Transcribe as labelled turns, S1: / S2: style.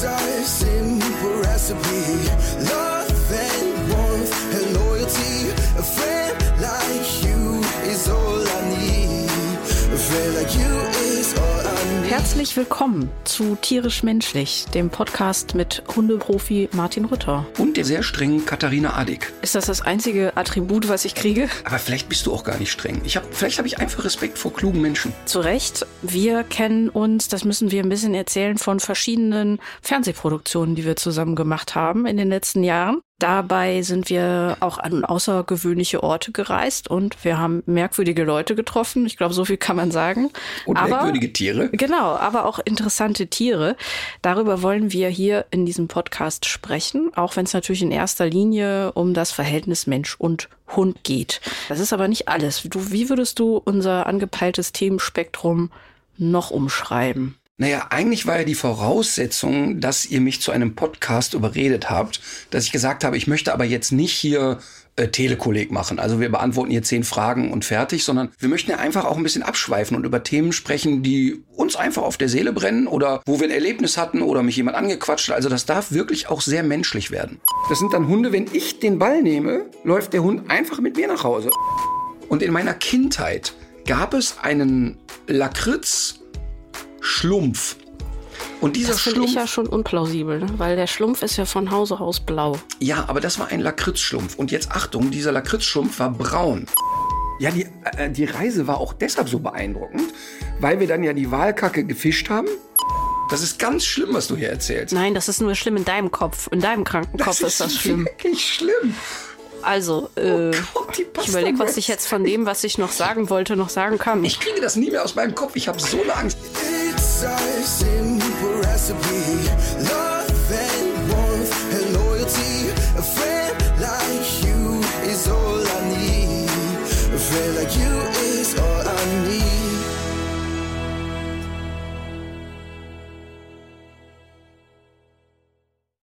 S1: It's a simple recipe. Love
S2: Herzlich willkommen zu Tierisch Menschlich, dem Podcast mit Hundeprofi Martin Rütter.
S3: Und der sehr strengen Katharina Adick.
S2: Ist das das einzige Attribut, was ich kriege?
S3: Aber vielleicht bist du auch gar nicht streng. Ich hab, vielleicht habe ich einfach Respekt vor klugen Menschen.
S2: Zu Recht. Wir kennen uns, das müssen wir ein bisschen erzählen, von verschiedenen Fernsehproduktionen, die wir zusammen gemacht haben in den letzten Jahren. Dabei sind wir auch an außergewöhnliche Orte gereist und wir haben merkwürdige Leute getroffen. Ich glaube, so viel kann man sagen.
S3: Und merkwürdige Tiere.
S2: Genau, aber auch interessante Tiere. Darüber wollen wir hier in diesem Podcast sprechen, auch wenn es natürlich in erster Linie um das Verhältnis Mensch und Hund geht. Das ist aber nicht alles. Du, wie würdest du unser angepeiltes Themenspektrum noch umschreiben?
S3: Naja, eigentlich war ja die Voraussetzung, dass ihr mich zu einem Podcast überredet habt, dass ich gesagt habe, ich möchte aber jetzt nicht hier äh, Telekolleg machen. Also wir beantworten hier zehn Fragen und fertig, sondern wir möchten ja einfach auch ein bisschen abschweifen und über Themen sprechen, die uns einfach auf der Seele brennen oder wo wir ein Erlebnis hatten oder mich jemand angequatscht. Also das darf wirklich auch sehr menschlich werden. Das sind dann Hunde, wenn ich den Ball nehme, läuft der Hund einfach mit mir nach Hause. Und in meiner Kindheit gab es einen Lakritz Schlumpf. Und dieser
S2: Das finde
S3: Schlumpf,
S2: ich ja schon unplausibel, ne? weil der Schlumpf ist ja von Hause aus blau.
S3: ja, aber das war ein Lakritzschlumpf. Und jetzt Achtung, dieser Lakritzschlumpf war braun. Ja, die, äh, die Reise war auch deshalb so beeindruckend, weil wir dann ja die Walkacke gefischt haben. Das ist ganz schlimm, was du hier erzählst.
S2: Nein, das ist nur schlimm in deinem Kopf. In deinem kranken Kopf ist das schlimm.
S3: wirklich schlimm.
S2: Also, äh,
S3: Gott, die
S2: ich überlege, was ich jetzt von dem, was ich noch sagen wollte, noch sagen kann.
S3: Ich kriege das nie mehr aus meinem Kopf. Ich habe so eine Angst.
S1: Simple recipe. Love and warmth and loyalty. A friend like you is all I need. A friend like you is all I need.